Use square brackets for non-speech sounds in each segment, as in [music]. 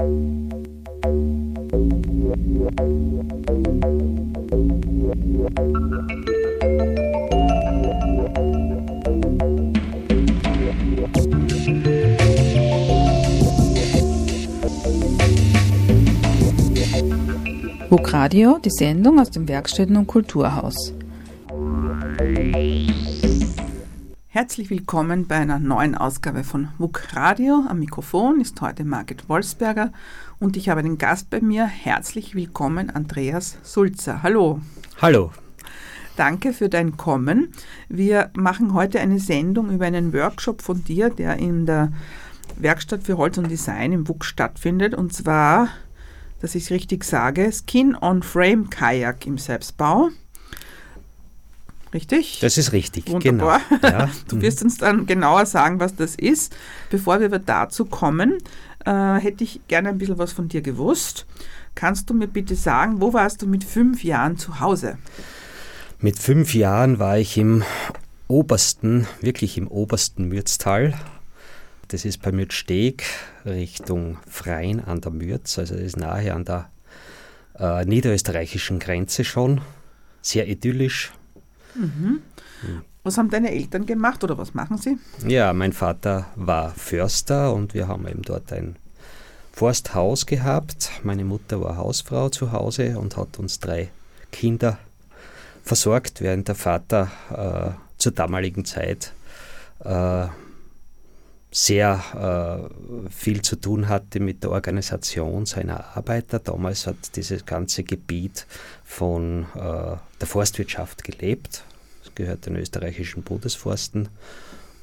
WUK Radio, die Sendung aus dem Werkstätten- und Kulturhaus. Herzlich willkommen bei einer neuen Ausgabe von WUK Radio. Am Mikrofon ist heute Margit Wolfsberger und ich habe einen Gast bei mir. Herzlich willkommen, Andreas Sulzer. Hallo. Hallo. Danke für dein Kommen. Wir machen heute eine Sendung über einen Workshop von dir, der in der Werkstatt für Holz und Design im WUK stattfindet. Und zwar, dass ich es richtig sage, Skin-on-Frame Kajak im Selbstbau. Richtig? Das ist richtig, Wunderbar. genau. Ja. [laughs] Du wirst uns dann genauer sagen, was das ist. Bevor wir dazu kommen, äh, hätte ich gerne ein bisschen was von dir gewusst. Kannst du mir bitte sagen, wo warst du mit fünf Jahren zu Hause? Mit fünf Jahren war ich im obersten, wirklich im obersten Mürztal. Das ist bei Mürzsteg Richtung Freien an der Mürz, also das ist nahe an der äh, niederösterreichischen Grenze schon. Sehr idyllisch, Mhm. Was haben deine Eltern gemacht oder was machen sie? Ja, mein Vater war Förster und wir haben eben dort ein Forsthaus gehabt. Meine Mutter war Hausfrau zu Hause und hat uns drei Kinder versorgt, während der Vater äh, zur damaligen Zeit äh, sehr äh, viel zu tun hatte mit der Organisation seiner Arbeiter. Damals hat dieses ganze Gebiet von äh, der Forstwirtschaft gelebt. Es gehört den österreichischen Bundesforsten.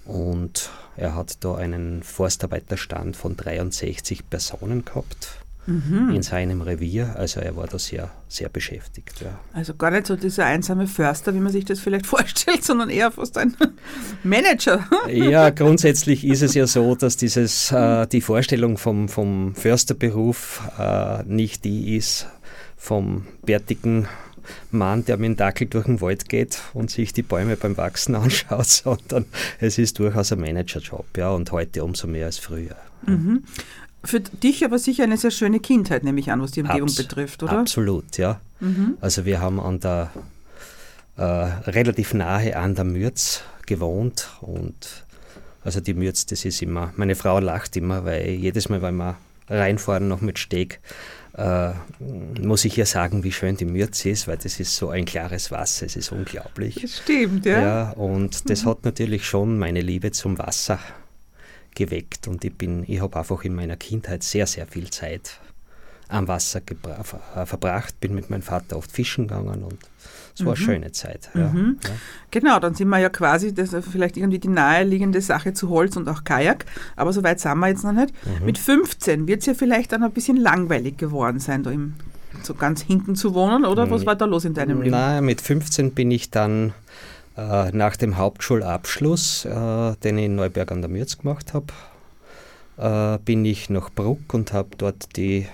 Und er hat da einen Forstarbeiterstand von 63 Personen gehabt mhm. in seinem Revier. Also er war da sehr, sehr beschäftigt. Ja. Also gar nicht so dieser einsame Förster, wie man sich das vielleicht [laughs] vorstellt, sondern eher fast ein Manager. [laughs] ja, grundsätzlich ist es ja so, dass dieses, äh, die Vorstellung vom, vom Försterberuf äh, nicht die ist vom bärtigen Mann, der mit dem Dackel durch den Wald geht und sich die Bäume beim Wachsen anschaut, [laughs] sondern es ist durchaus ein Managerjob, ja, und heute umso mehr als früher. Mhm. Für dich aber sicher eine sehr schöne Kindheit, nehme ich an, was die Umgebung Abs betrifft, oder? Absolut, ja. Mhm. Also wir haben an der äh, relativ nahe an der Mürz gewohnt und also die Mürz, das ist immer, meine Frau lacht immer, weil jedes Mal, wenn wir reinfahren noch mit Steg, äh, muss ich ihr sagen, wie schön die Mürz ist, weil das ist so ein klares Wasser, es ist unglaublich. Das stimmt, ja. ja und das mhm. hat natürlich schon meine Liebe zum Wasser geweckt und ich bin, ich habe einfach in meiner Kindheit sehr, sehr viel Zeit am Wasser äh, verbracht, bin mit meinem Vater oft fischen gegangen und es war mhm. eine schöne Zeit. Ja. Mhm. Ja. Genau, dann sind wir ja quasi, das ist vielleicht irgendwie die naheliegende Sache zu Holz und auch Kajak, aber so weit sind wir jetzt noch nicht. Mhm. Mit 15 wird es ja vielleicht dann ein bisschen langweilig geworden sein, da im, so ganz hinten zu wohnen, oder? Was war da los in deinem Leben? Nein, mit 15 bin ich dann äh, nach dem Hauptschulabschluss, äh, den ich in Neuberg an der Mürz gemacht habe, äh, bin ich nach Bruck und habe dort die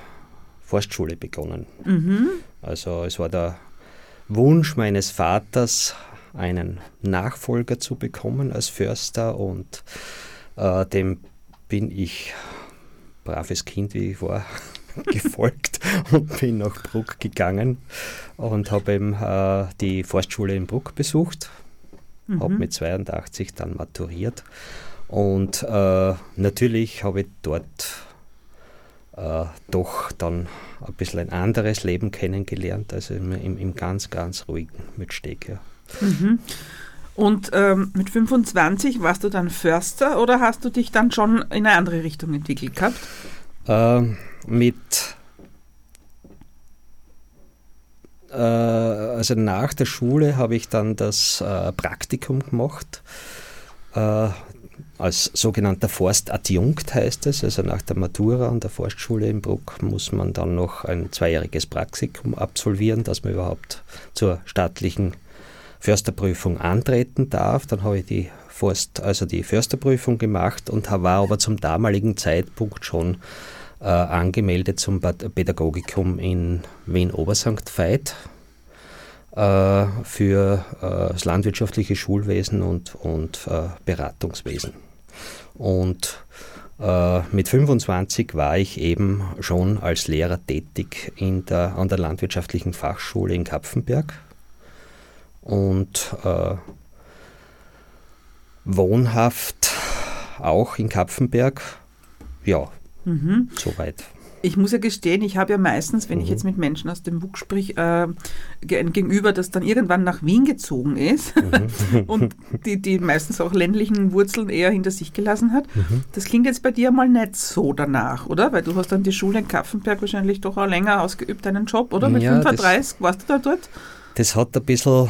Forstschule begonnen. Mhm. Also es war der Wunsch meines Vaters, einen Nachfolger zu bekommen als Förster und äh, dem bin ich, braves Kind wie ich war, [laughs] gefolgt [laughs] und bin nach Bruck gegangen und habe eben äh, die Forstschule in Bruck besucht mhm. habe mit 82 dann maturiert und äh, natürlich habe ich dort äh, doch dann ein bisschen ein anderes Leben kennengelernt, also im, im, im ganz, ganz ruhigen mit Steg. Ja. Mhm. Und ähm, mit 25 warst du dann Förster oder hast du dich dann schon in eine andere Richtung entwickelt gehabt? Äh, mit äh, also nach der Schule habe ich dann das äh, Praktikum gemacht. Äh, als sogenannter Forstadjunkt heißt es, also nach der Matura an der Forstschule in Bruck muss man dann noch ein zweijähriges Praktikum absolvieren, dass man überhaupt zur staatlichen Försterprüfung antreten darf. Dann habe ich die Forst, also die Försterprüfung gemacht und war aber zum damaligen Zeitpunkt schon äh, angemeldet zum Pädagogikum in Wien-Obersankt Veit äh, für äh, das landwirtschaftliche Schulwesen und, und äh, Beratungswesen. Und Äh, mit 25 war ich eben schon als Lehrer tätig in der, an der Landwirtschaftlichen Fachschule in Kapfenberg und äh, wohnhaft auch in Kapfenberg. Ja, mhm. soweit. Ich muss ja gestehen, ich habe ja meistens, wenn mhm. ich jetzt mit Menschen aus dem WUK sprich, äh, gegenüber, das dann irgendwann nach Wien gezogen ist mhm. [laughs] und die, die meistens auch ländlichen Wurzeln eher hinter sich gelassen hat. Mhm. Das klingt jetzt bei dir mal nicht so danach, oder? Weil du hast dann die Schule in Kapfenberg wahrscheinlich doch auch länger ausgeübt, deinen Job, oder? Mit ja, 35, das, warst du da dort? Das hat ein bisschen,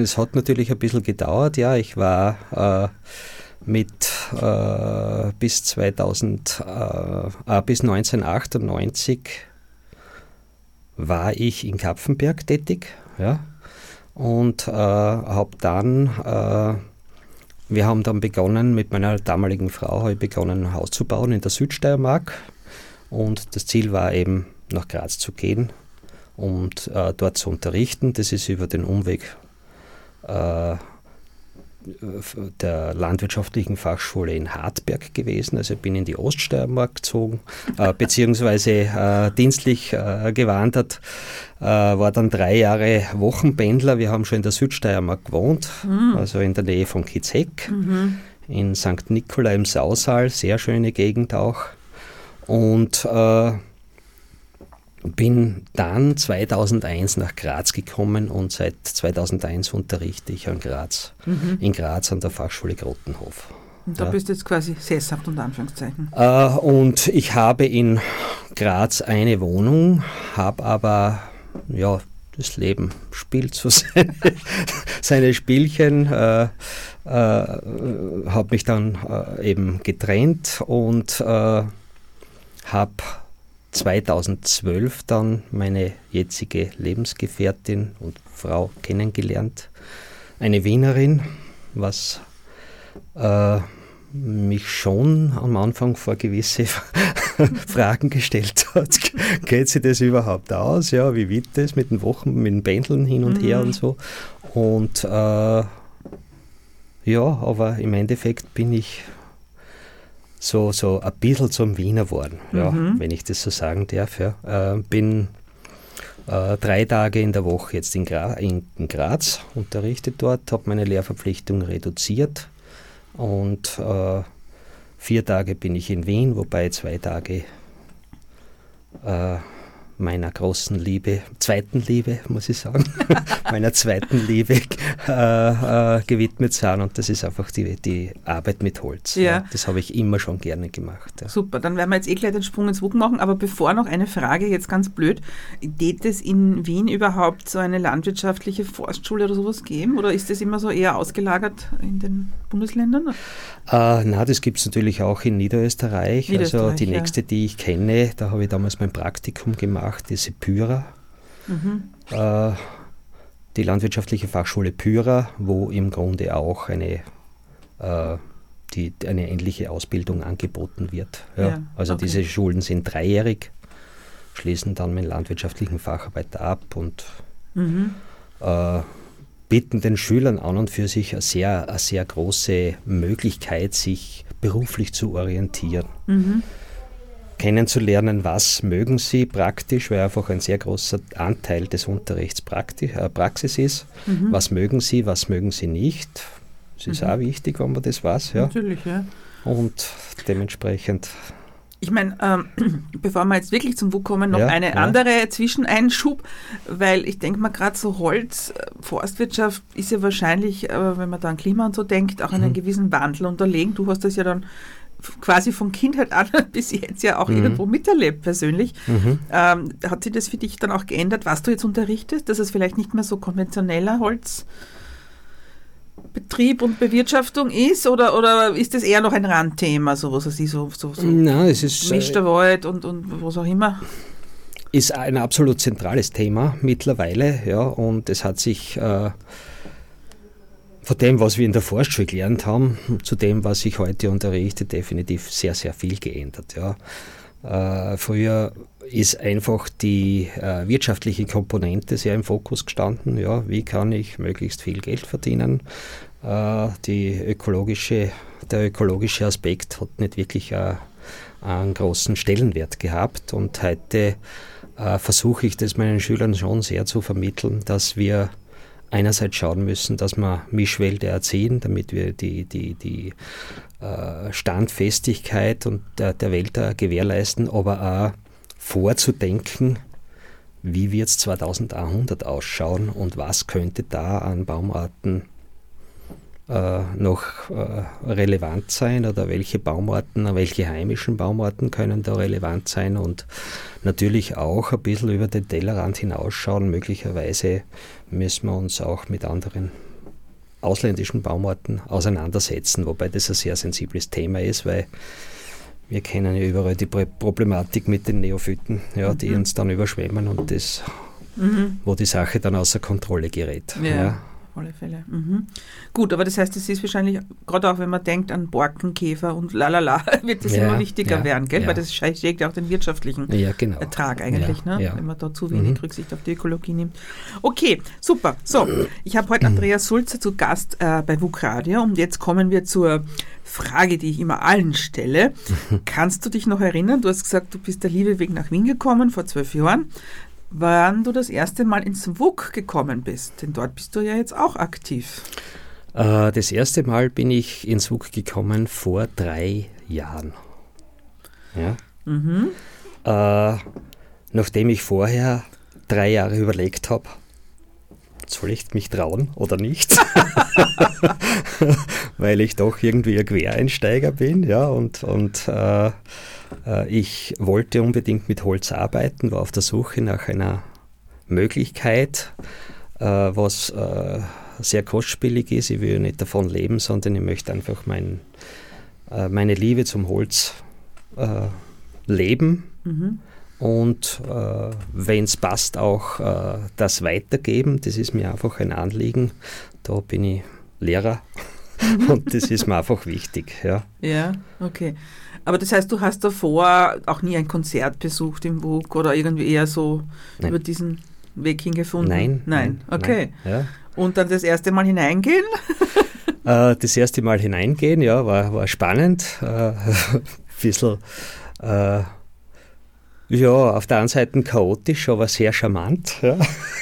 es hat natürlich ein bisschen gedauert, ja. Ich war äh, mit äh, bis 2000, äh, bis 1998 war ich in Kapfenberg tätig, ja, und äh, habe dann, äh, wir haben dann begonnen, mit meiner damaligen Frau habe ich begonnen, ein Haus zu bauen in der Südsteiermark und das Ziel war eben, nach Graz zu gehen und äh, dort zu unterrichten. Das ist über den Umweg äh, der Landwirtschaftlichen Fachschule in Hartberg gewesen. Also bin in die Oststeiermark gezogen, äh, [laughs] beziehungsweise äh, dienstlich äh, gewandert, äh, war dann drei Jahre Wochenpendler. Wir haben schon in der Südsteiermark gewohnt, mhm. also in der Nähe von Kitzek, mhm. in St. Nikola im Sausal, sehr schöne Gegend auch. Und äh, bin dann 2001 nach Graz gekommen und seit 2001 unterrichte ich an Graz, mhm. in Graz an der Fachschule Grottenhof. Und da ja. bist du jetzt quasi sesshaft unter Anführungszeichen. Äh, und ich habe in Graz eine Wohnung, habe aber, ja, das Leben spielt so [laughs] seine, seine Spielchen, äh, äh, habe mich dann äh, eben getrennt und äh, habe 2012 dann meine jetzige Lebensgefährtin und Frau kennengelernt. Eine Wienerin, was äh, mich schon am Anfang vor gewisse [laughs] Fragen gestellt hat. [laughs] Geht sie das überhaupt aus? Ja, wie wird das mit den Wochen, mit den Pendeln hin und mhm. her und so? Und äh, ja, aber im Endeffekt bin ich so, so ein bisschen zum Wiener worden, ja, mhm. wenn ich das so sagen darf. Ja. Äh, bin äh, drei Tage in der Woche jetzt in, Gra in, in Graz, unterrichte dort, habe meine Lehrverpflichtung reduziert und äh, vier Tage bin ich in Wien, wobei zwei Tage äh, meiner großen Liebe, zweiten Liebe, muss ich sagen, [laughs] meiner zweiten Liebe äh, äh, gewidmet sind. Und das ist einfach die, die Arbeit mit Holz. Ja. ja. Das habe ich immer schon gerne gemacht. Ja. Super, dann werden wir jetzt eh gleich den Sprung ins WUG machen. Aber bevor noch eine Frage, jetzt ganz blöd. Geht es in Wien überhaupt so eine landwirtschaftliche Forstschule oder sowas geben? Oder ist das immer so eher ausgelagert in den Bundesländern? Äh, na, das gibt es natürlich auch in Niederösterreich. Niederösterreich also die ja. nächste, die ich kenne, da habe ich damals mein Praktikum gemacht, ist Pyra. Mhm. Äh, die Landwirtschaftliche Fachschule Pyra, wo im Grunde auch eine, äh, die, eine ähnliche Ausbildung angeboten wird. Ja. Ja, also okay. diese Schulen sind dreijährig, schließen dann mit landwirtschaftlichen Facharbeiter ab und mhm. äh, bieten den Schülern an und für sich eine sehr, eine sehr große Möglichkeit, sich beruflich zu orientieren. Mhm. Kennenzulernen, was mögen sie praktisch, weil einfach ein sehr großer Anteil des Unterrichts Prakti äh, Praxis ist. Mhm. Was mögen sie, was mögen sie nicht. Das ist mhm. auch wichtig, wenn man das weiß. Ja. Natürlich, ja. Und dementsprechend ich meine, ähm, [clears throat] bevor wir jetzt wirklich zum WUK kommen, noch ja, eine ja. andere Zwischeneinschub, weil ich denke mal, gerade so Holz, äh, Forstwirtschaft ist ja wahrscheinlich, äh, wenn man da an Klima und so denkt, auch einen mhm. gewissen Wandel unterlegen. Du hast das ja dann quasi von Kindheit an [laughs] bis jetzt ja auch mhm. irgendwo miterlebt persönlich. Mhm. Ähm, hat sich das für dich dann auch geändert, was du jetzt unterrichtest, dass es vielleicht nicht mehr so konventioneller Holz Betrieb und Bewirtschaftung ist oder, oder ist das eher noch ein Randthema, so was sie so, so, so Nein, es ist äh, Wald und, und was auch immer? Ist ein absolut zentrales Thema mittlerweile, ja, und es hat sich äh, von dem, was wir in der Forschung gelernt haben, zu dem, was ich heute unterrichte, definitiv sehr, sehr viel geändert, ja. Äh, früher ist einfach die äh, wirtschaftliche Komponente sehr im Fokus gestanden. Ja, wie kann ich möglichst viel Geld verdienen? Äh, die ökologische, der ökologische Aspekt hat nicht wirklich äh, einen großen Stellenwert gehabt und heute äh, versuche ich das meinen Schülern schon sehr zu vermitteln, dass wir einerseits schauen müssen, dass wir Mischwälder erziehen, damit wir die, die, die äh, Standfestigkeit und der, der Wälder gewährleisten, aber auch vorzudenken, wie wird es 2100 ausschauen und was könnte da an Baumarten äh, noch äh, relevant sein oder welche Baumarten, welche heimischen Baumarten können da relevant sein und natürlich auch ein bisschen über den Tellerrand hinausschauen. Möglicherweise müssen wir uns auch mit anderen ausländischen Baumarten auseinandersetzen, wobei das ein sehr sensibles Thema ist, weil wir kennen ja überall die Problematik mit den Neophyten, ja, die mhm. uns dann überschwemmen und das, mhm. wo die Sache dann außer Kontrolle gerät. Ja. ja alle Fälle. Mhm. Gut, aber das heißt, es ist wahrscheinlich, gerade auch wenn man denkt an Borkenkäfer und lalala, [laughs] wird das ja, immer wichtiger ja, werden, gell? Ja. weil das schlägt ja auch den wirtschaftlichen genau. Ertrag eigentlich, ne? wenn man da zu wenig mhm. Rücksicht auf die Ökologie nimmt. Okay, super. So, ich habe heute [clears throat] Andreas Sulzer zu Gast äh, bei WUK Radio und jetzt kommen wir zur Frage, die ich immer allen stelle. [laughs] Kannst du dich noch erinnern? Du hast gesagt, du bist der Liebe wegen nach Wien gekommen vor zwölf Jahren wann du das erste Mal ins WUK gekommen bist. Denn dort bist du ja jetzt auch aktiv. Äh, das erste Mal bin ich ins WUK gekommen vor drei Jahren. Ja. Mhm. Äh, nachdem ich vorher drei Jahre überlegt habe, soll ich mich trauen oder nicht? [laughs] [laughs] Weil ich doch irgendwie ein Quereinsteiger bin, ja, und, und äh, ich wollte unbedingt mit Holz arbeiten, war auf der Suche nach einer Möglichkeit, äh, was äh, sehr kostspielig ist. Ich will nicht davon leben, sondern ich möchte einfach mein, meine Liebe zum Holz leben. Mhm. Und äh, wenn es passt, auch äh, das weitergeben. Das ist mir einfach ein Anliegen. Da bin ich Lehrer [laughs] und das ist mir einfach wichtig. Ja, ja okay. Aber das heißt, du hast davor auch nie ein Konzert besucht im WUK oder irgendwie eher so nein. über diesen Weg hingefunden? Nein. Nein, okay. Nein, ja. Und dann das erste Mal hineingehen? [laughs] Äh, das erste Mal hineingehen, ja, war, war spannend. Äh, [laughs] ein bisschen äh, ja, auf der einen Seite chaotisch, aber sehr charmant. Ja.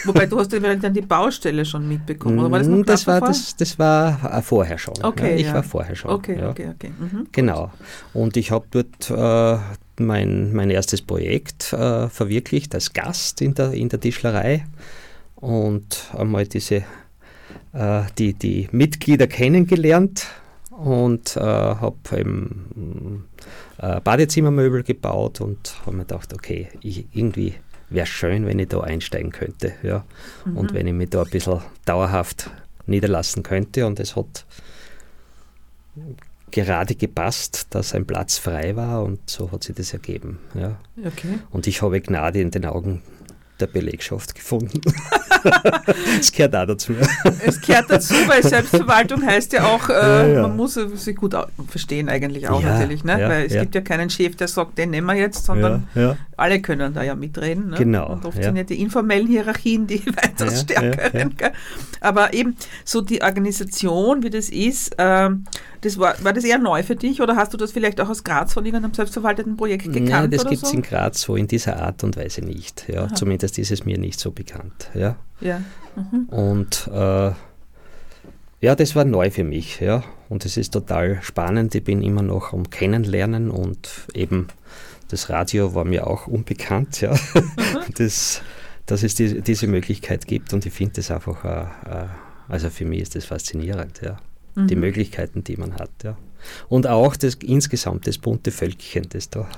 Wobei du hast ja dann die Baustelle schon mitbekommen, oder war das noch das war, das, das war äh, vorher schon. Okay, ja. Ich ja. war vorher schon. Okay, ja. okay, okay. Mhm, genau. Und ich habe dort äh, mein, mein erstes Projekt äh, verwirklicht als Gast in der, in der Tischlerei und einmal diese, äh, die, die Mitglieder kennengelernt und äh, habe eben äh, Badezimmermöbel gebaut und habe mir gedacht, okay, ich, irgendwie wäre es schön, wenn ich da einsteigen könnte. Ja. Mhm. Und wenn ich mich da ein bisschen dauerhaft niederlassen könnte. Und es hat gerade gepasst, dass ein Platz frei war und so hat sich das ergeben. Ja. Okay. Und ich habe Gnade in den Augen der Belegschaft gefunden. [laughs] Es gehört auch dazu. Es gehört dazu, weil Selbstverwaltung heißt ja auch, äh, ja, ja. man muss sich gut verstehen eigentlich auch ja, natürlich. Ne? weil es gibt ja keinen Chef, der sagt, den nehmen wir jetzt, sondern alle können da ja mitreden. Ne? Genau. Und oft sind ja die informellen Hierarchien die [laughs] weitaus stärkeren. Aber eben so die Organisation, wie das ist, äh, das war, war das eher neu für dich oder hast du das vielleicht auch aus Graz von irgendeinem selbstverwalteten Projekt gekannt? Nein, das gibt es so? in Graz so in dieser Art und Weise nicht. Ja. Zumindest ist es mir nicht so bekannt. Ja. Ja. Mhm. Und äh, ja, das war neu für mich, ja. Und es ist total spannend. Ich bin immer noch am Kennenlernen und eben das Radio war mir auch unbekannt, ja. Mhm. [laughs] Das, dass es die, diese Möglichkeit gibt und ich finde das einfach, äh, äh, also für mich ist das faszinierend, ja. Mhm. Die Möglichkeiten, die man hat, ja. Und auch das insgesamt das bunte Völkchen, das da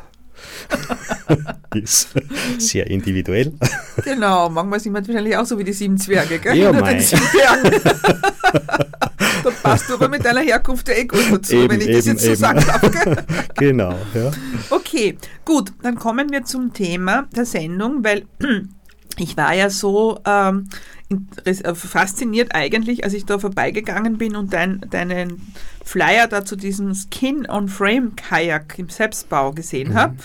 [laughs] ist sehr individuell. [laughs] Genau, manchmal sind wir wahrscheinlich auch so wie die sieben Zwerge, gell? Ja, [laughs] mein. da passt du aber mit deiner Herkunft ja eh gut dazu, eben, wenn ich eben, das jetzt so eben. sagen darf. Gell? Genau, ja. Okay, gut, dann kommen wir zum Thema der Sendung, weil [clears throat] ich war ja so ähm, äh, fasziniert eigentlich, als ich da vorbeigegangen bin und dein, deinen Flyer da zu diesem Skin-on-Frame-Kajak im Selbstbau gesehen mhm. habe,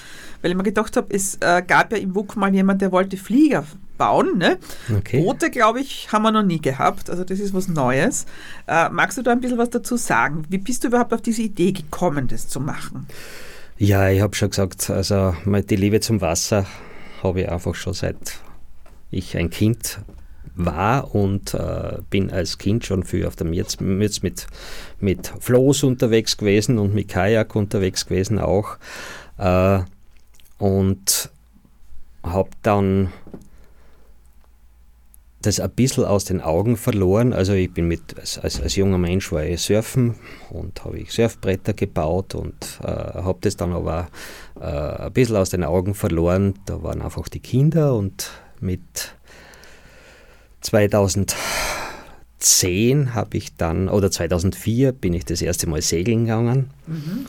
weil ich mir gedacht habe, es äh, gab ja im WUK mal jemand, der wollte Flieger bauen. Ne? Okay. Boote, glaube ich, haben wir noch nie gehabt. Also das ist was Neues. Äh, magst du da ein bisschen was dazu sagen? Wie bist du überhaupt auf diese Idee gekommen, das zu machen? Ja, ich habe schon gesagt, also die Liebe zum Wasser habe ich einfach schon seit ich ein Kind war und äh, bin als Kind schon viel auf der Mirz, Mirz mit, mit Floß unterwegs gewesen und mit Kajak unterwegs gewesen auch. Äh, und habe dann das ein bisschen aus den Augen verloren. Also ich bin mit, als, als junger Mensch war ich surfen und habe ich Surfbretter gebaut und äh, habe das dann aber äh, ein bisschen aus den Augen verloren. Da waren einfach die Kinder und mit 2010 habe ich dann, oder 2004 bin ich das erste Mal segeln gegangen. Mhm.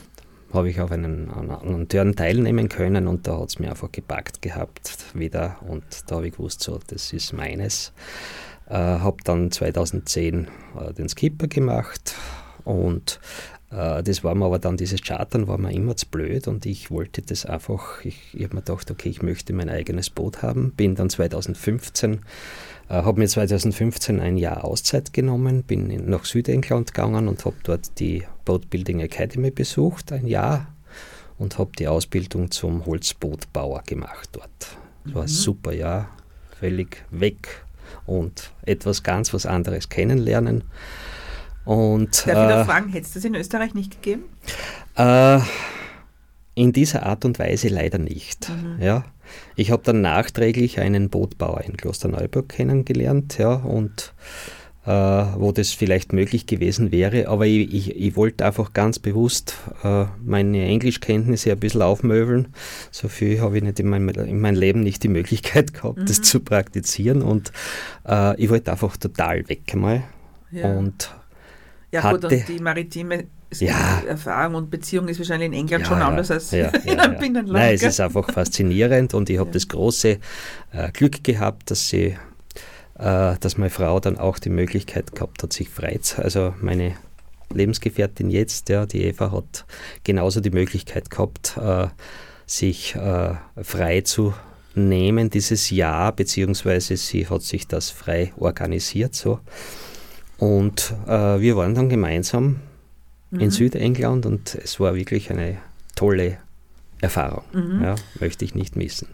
Habe ich auf einen, einen Turn teilnehmen können und da hat es mir einfach gepackt gehabt wieder und da habe ich gewusst, so, das ist meines. Äh, habe dann 2010 äh, den Skipper gemacht und das war mir aber dann, dieses Chartern war mir immer zu blöd und ich wollte das einfach, ich, ich habe mir gedacht, okay, ich möchte mein eigenes Boot haben. Bin dann 2015, äh, habe mir 2015 ein Jahr Auszeit genommen, bin in, nach Südengland gegangen und habe dort die Boatbuilding Academy besucht, ein Jahr, und habe die Ausbildung zum Holzbootbauer gemacht dort. Das war ein mhm. super Jahr, völlig weg und etwas ganz was anderes kennenlernen. Und, Darf ich da äh, fragen, hätte es das in Österreich nicht gegeben? Äh, in dieser Art und Weise leider nicht. Mhm. Ja. Ich habe dann nachträglich einen Bootbauer in Klosterneuburg kennengelernt, ja, und äh, wo das vielleicht möglich gewesen wäre, aber ich, ich, ich wollte einfach ganz bewusst äh, meine Englischkenntnisse ein bisschen aufmöbeln. So viel habe ich nicht in meinem, in meinem Leben nicht die Möglichkeit gehabt, mhm. das zu praktizieren und äh, ich wollte einfach total weg mal. Ja. Und ja, hatte, gut, und die maritime ja, Erfahrung und Beziehung ist wahrscheinlich in England ja, schon anders als ja, [laughs] in einem Binnenland. Nein, es ist einfach faszinierend und ich habe das große äh, Glück gehabt, dass sie, äh, dass meine Frau dann auch die Möglichkeit gehabt hat, sich frei zu, also meine Lebensgefährtin jetzt, ja, die Eva hat genauso die Möglichkeit gehabt, äh, sich äh, frei zu nehmen dieses Jahr, beziehungsweise sie hat sich das frei organisiert so. Und äh, wir waren dann gemeinsam mhm. in Südengland und es war wirklich eine tolle Erfahrung. Mhm. Ja, möchte ich nicht missen.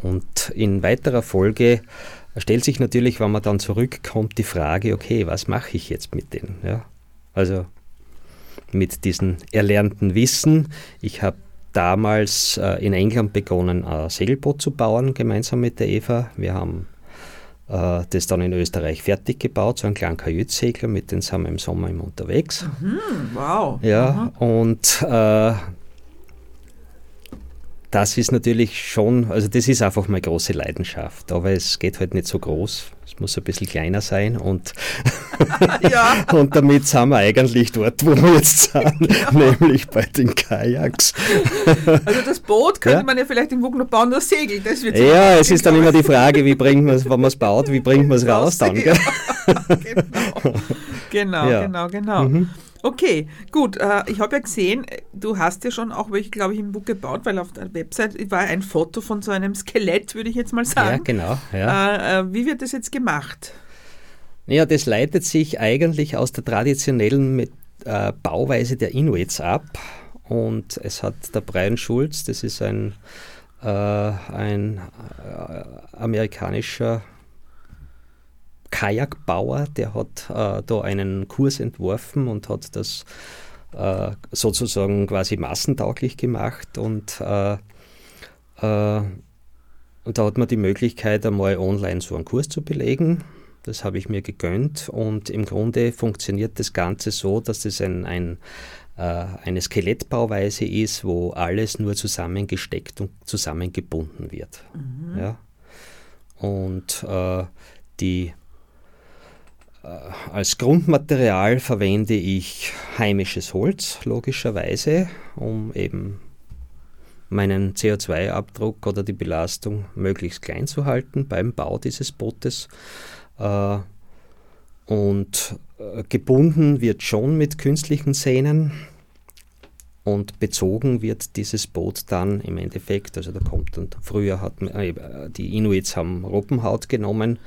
Und in weiterer Folge stellt sich natürlich, wenn man dann zurückkommt, die Frage, okay, was mache ich jetzt mit denen? Ja, also mit diesem erlernten Wissen. Ich habe damals äh, in England begonnen, ein Segelboot zu bauen, gemeinsam mit der Eva. Wir haben das dann in Österreich fertig gebaut, so ein kleiner Kajütsegler, mit dem sind wir im Sommer immer unterwegs. Mhm, wow. Ja, mhm. und äh, das ist natürlich schon, also das ist einfach meine große Leidenschaft, aber es geht halt nicht so groß. Es muss ein bisschen kleiner sein und, [laughs] ja. [laughs] und damit sind wir eigentlich dort, wo wir jetzt sind, [laughs] ja. nämlich bei den Kajaks. Also das Boot könnte ja? man ja vielleicht im Wugner bauen, das Segel, das wird Ja, es ist dann immer die Frage, wie bringt man es, wenn man es baut, wie bringt man es raus dann. genau, genau, genau. genau. Mhm. Okay, gut. Äh, ich habe ja gesehen, du hast ja schon auch welche, glaube ich, im Buch gebaut, weil auf der Website war ein Foto von so einem Skelett, würde ich jetzt mal sagen. Ja, genau. Ja. Äh, äh, wie wird das jetzt gemacht? Ja, das leitet sich eigentlich aus der traditionellen mit, äh, Bauweise der Inuits ab. Und es hat der Brian Schulz, das ist ein, äh, ein äh, amerikanischer Kajakbauer, der hat äh, da einen Kurs entworfen und hat das äh, sozusagen quasi massentauglich gemacht und, äh, äh, und da hat man die Möglichkeit, einmal online so einen Kurs zu belegen. Das habe ich mir gegönnt und im Grunde funktioniert das Ganze so, dass es ein, ein äh, eine Skelettbauweise ist, wo alles nur zusammengesteckt und zusammengebunden wird. Mhm. Ja? Und äh, die als Grundmaterial verwende ich heimisches Holz, logischerweise, um eben meinen CO2-Abdruck oder die Belastung möglichst klein zu halten beim Bau dieses Bootes. Äh, und äh, gebunden wird schon mit künstlichen Sehnen und bezogen wird dieses Boot dann im Endeffekt, also da kommt dann, früher hat äh, die Inuits haben Robbenhaut genommen,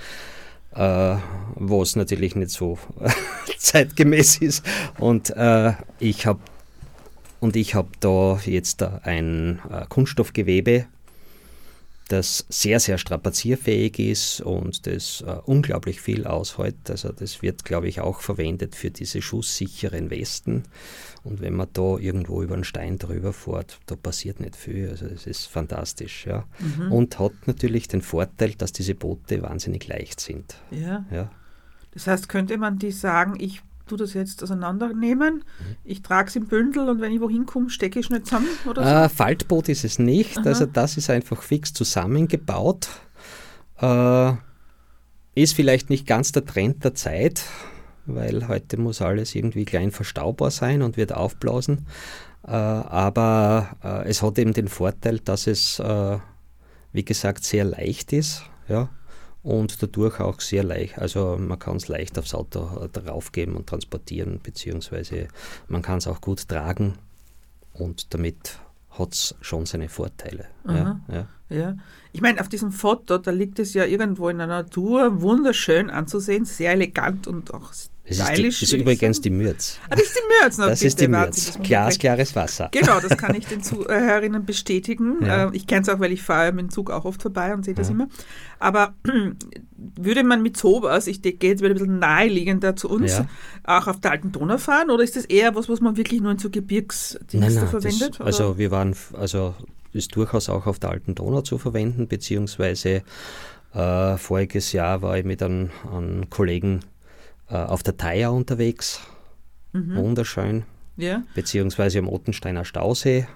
äh, was natürlich nicht so [laughs] zeitgemäß ist. Und äh, ich habe und ich habe da jetzt ein äh, Kunststoffgewebe das sehr, sehr strapazierfähig ist und das äh, unglaublich viel aushält. Also das wird, glaube ich, auch verwendet für diese schusssicheren Westen. Und wenn man da irgendwo über einen Stein drüber fährt, da passiert nicht viel. Also das ist fantastisch. Ja. Mhm. Und hat natürlich den Vorteil, dass diese Boote wahnsinnig leicht sind. Ja. ja. Das heißt, könnte man die sagen, ich tu das jetzt auseinandernehmen. Mhm. Ich trage es im Bündel und wenn ich wohin komme, stecke ich schnell zusammen oder so? Äh, Faltboot ist es nicht. Aha. Also das ist einfach fix zusammengebaut. Äh, ist vielleicht nicht ganz der Trend der Zeit, weil heute muss alles irgendwie klein verstaubar sein und wird aufblasen. Äh, aber äh, es hat eben den Vorteil, dass es, äh, wie gesagt, sehr leicht ist. Ja? Und dadurch auch sehr leicht, also man kann es leicht aufs Auto draufgeben und transportieren, beziehungsweise man kann es auch gut tragen und damit hat es schon seine Vorteile. Ja, ja. ja, Ich meine, auf diesem Foto, da liegt es ja irgendwo in der Natur, wunderschön anzusehen, sehr elegant und auch das ist, die, das ist übrigens die Mürz. Ah, das ist die Mürz. das bitte, ist die Mürz. Glasklares Wasser. Genau, das kann ich [laughs] den Zuhörerinnen bestätigen. Ja. Äh, ich kenne es auch, weil ich fahre mit dem Zug auch oft vorbei und sehe das ja. immer. Aber [clears throat] würde man mit sowas, ich gehe jetzt wieder ein bisschen naheliegender zu uns, ja. auch auf der alten Donau fahren? Oder ist das eher was, was man wirklich nur in so Gebirgsdienste verwendet? Das, also wir waren, also ist durchaus auch auf der alten Donau zu verwenden, beziehungsweise äh, voriges Jahr war ich mit einem, einem Kollegen äh, auf der Thaya unterwegs. Mhm. Wunderschön. Ja. Beziehungsweise am Ottensteiner Stausee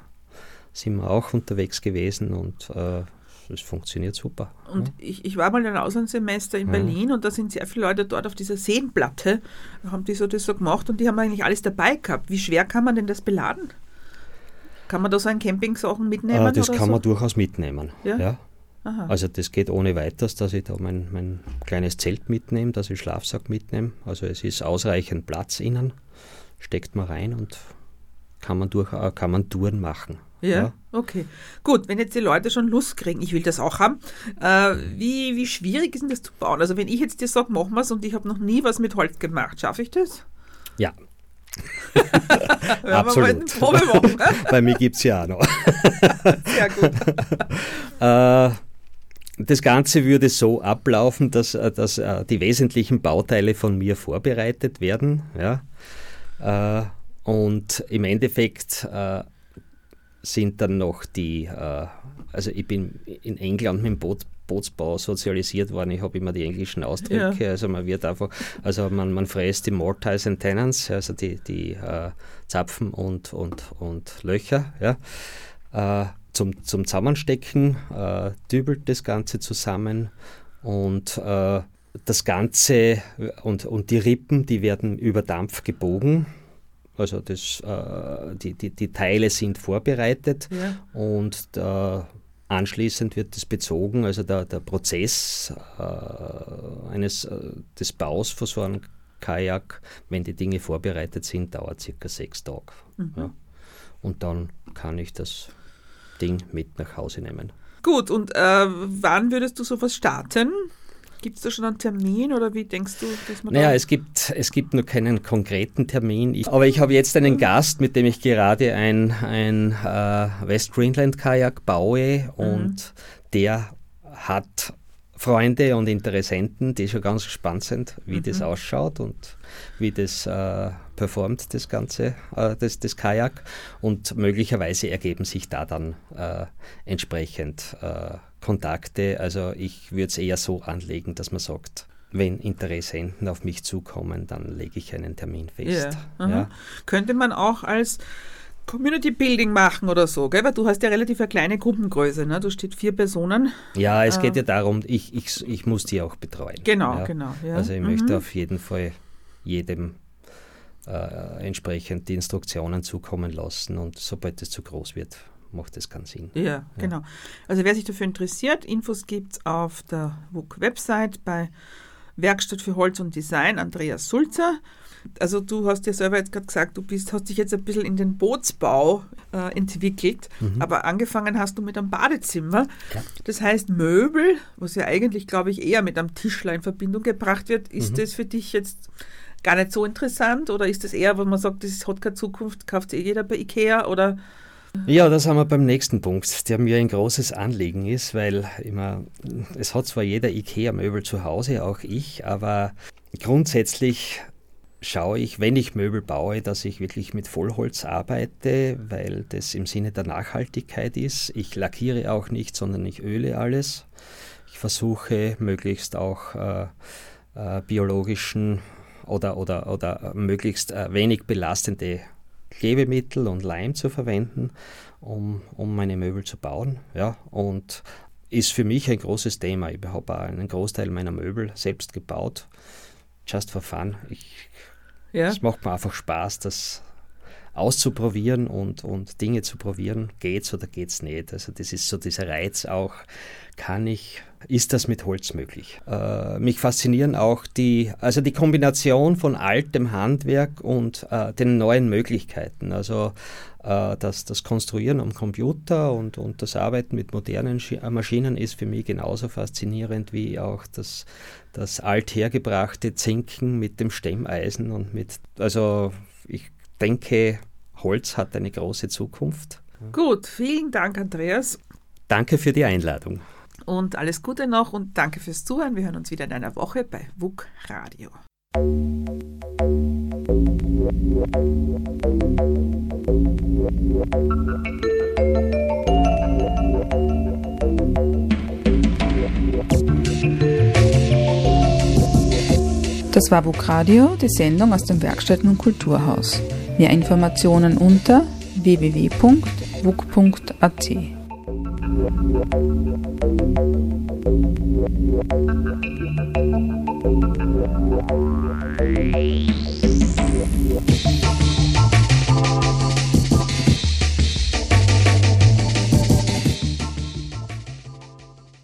sind wir auch unterwegs gewesen und äh, es funktioniert super. Und ja. ich, ich war mal ein Auslandssemester in ja. Berlin und da sind sehr viele Leute dort auf dieser Seenplatte, haben die so das so gemacht und die haben eigentlich alles dabei gehabt. Wie schwer kann man denn das beladen? Kann man da so ein Campingsachen mitnehmen? Äh, das kann so? man durchaus mitnehmen. Ja. ja. Aha. Also das geht ohne weiteres, dass ich da mein, mein kleines Zelt mitnehme, dass ich Schlafsack mitnehme. Also es ist ausreichend Platz innen, steckt man rein und kann man, durch, äh, kann man Touren machen. Ja, ja, okay. Gut, wenn jetzt die Leute schon Lust kriegen, ich will das auch haben, äh, wie, wie schwierig ist denn das zu bauen? Also wenn ich jetzt dir sage, machen wir es und ich habe noch nie was mit Holz gemacht, schaffe ich das? Ja. [laughs] Absolut. [laughs] Bei mir gibt es ja auch noch. [laughs] Sehr gut. äh, das Ganze würde so ablaufen, dass, äh, dass äh, die wesentlichen Bauteile von mir vorbereitet werden. Ja? Äh, und im Endeffekt sind dann noch die, also ich bin in England mit dem Boot, Bootsbau sozialisiert worden. Ich habe immer die englischen Ausdrücke. Ja. Also man wird einfach, also man, man fräst die Mortise and Tenants, also die, die äh, Zapfen und, und, und Löcher. Ja. Äh, zum, zum Zusammenstecken, äh, dübelt das Ganze zusammen und äh, das Ganze und, und die Rippen, die werden über Dampf gebogen. Also das, äh, die, die, die Teile sind vorbereitet ja. und äh, anschließend wird das bezogen. Also der, der Prozess äh, eines, äh, des Baus von so einem Kajak, wenn die Dinge vorbereitet sind, dauert circa sechs Tage. Mhm. Ja. Und dann kann ich das Ding mit nach Hause nehmen. Gut, und äh, wann würdest du sowas starten? Gibt es da schon einen Termin oder wie denkst du, dass man Naja, es gibt, es gibt nur keinen konkreten Termin. Ich, aber ich habe jetzt einen Gast, mit dem ich gerade ein, ein äh, West Greenland Kajak baue und mhm. der hat Freunde und Interessenten, die schon ganz gespannt sind, wie mhm. das ausschaut und wie das äh, performt, das Ganze, äh, das, das Kajak. Und möglicherweise ergeben sich da dann äh, entsprechend äh, Kontakte. Also ich würde es eher so anlegen, dass man sagt, wenn Interessenten auf mich zukommen, dann lege ich einen Termin fest. Ja, ja. Könnte man auch als Community Building machen oder so, gell? weil du hast ja relativ eine kleine Gruppengröße, ne? du steht vier Personen. Ja, es geht ja darum, ich, ich, ich muss die auch betreuen. Genau, ja? genau. Ja. Also ich mhm. möchte auf jeden Fall jedem äh, entsprechend die Instruktionen zukommen lassen und sobald es zu groß wird, macht es keinen Sinn. Ja, ja, genau. Also wer sich dafür interessiert, Infos gibt es auf der WUK-Website bei Werkstatt für Holz und Design, Andreas Sulzer. Also du hast ja selber jetzt gerade gesagt, du bist, hast dich jetzt ein bisschen in den Bootsbau äh, entwickelt, mhm. aber angefangen hast du mit einem Badezimmer. Ja. Das heißt Möbel, was ja eigentlich, glaube ich, eher mit einem Tischler in Verbindung gebracht wird, ist mhm. das für dich jetzt gar nicht so interessant oder ist das eher, wenn man sagt, das hat keine Zukunft, kauft eh jeder bei Ikea oder ja, das haben wir beim nächsten Punkt, der mir ein großes Anliegen ist, weil immer, es hat zwar jeder IKEA-Möbel zu Hause, auch ich, aber grundsätzlich schaue ich, wenn ich Möbel baue, dass ich wirklich mit Vollholz arbeite, weil das im Sinne der Nachhaltigkeit ist. Ich lackiere auch nicht, sondern ich öle alles. Ich versuche möglichst auch äh, äh, biologischen oder, oder, oder möglichst äh, wenig belastende Klebemittel und Leim zu verwenden, um, um meine Möbel zu bauen. Ja, und ist für mich ein großes Thema. Ich habe einen Großteil meiner Möbel selbst gebaut. Just for fun. Ich, ja. Es macht mir einfach Spaß, das auszuprobieren und, und Dinge zu probieren. Geht's oder geht's nicht? Also das ist so dieser Reiz auch. Kann ich, ist das mit Holz möglich? Äh, mich faszinieren auch die, also die Kombination von altem Handwerk und äh, den neuen Möglichkeiten. Also äh, das, das Konstruieren am Computer und, und das Arbeiten mit modernen äh, Maschinen ist für mich genauso faszinierend wie auch das, das althergebrachte Zinken mit dem Stemmeisen und mit, also ich denke, Holz hat eine große Zukunft. Gut, vielen Dank, Andreas. Danke für die Einladung. Und alles Gute noch und danke fürs Zuhören. Wir hören uns wieder in einer Woche bei WUK Radio. Das war WUK Radio, die Sendung aus dem Werkstätten- und Kulturhaus. Mehr Informationen unter www.wuk.at. Hey.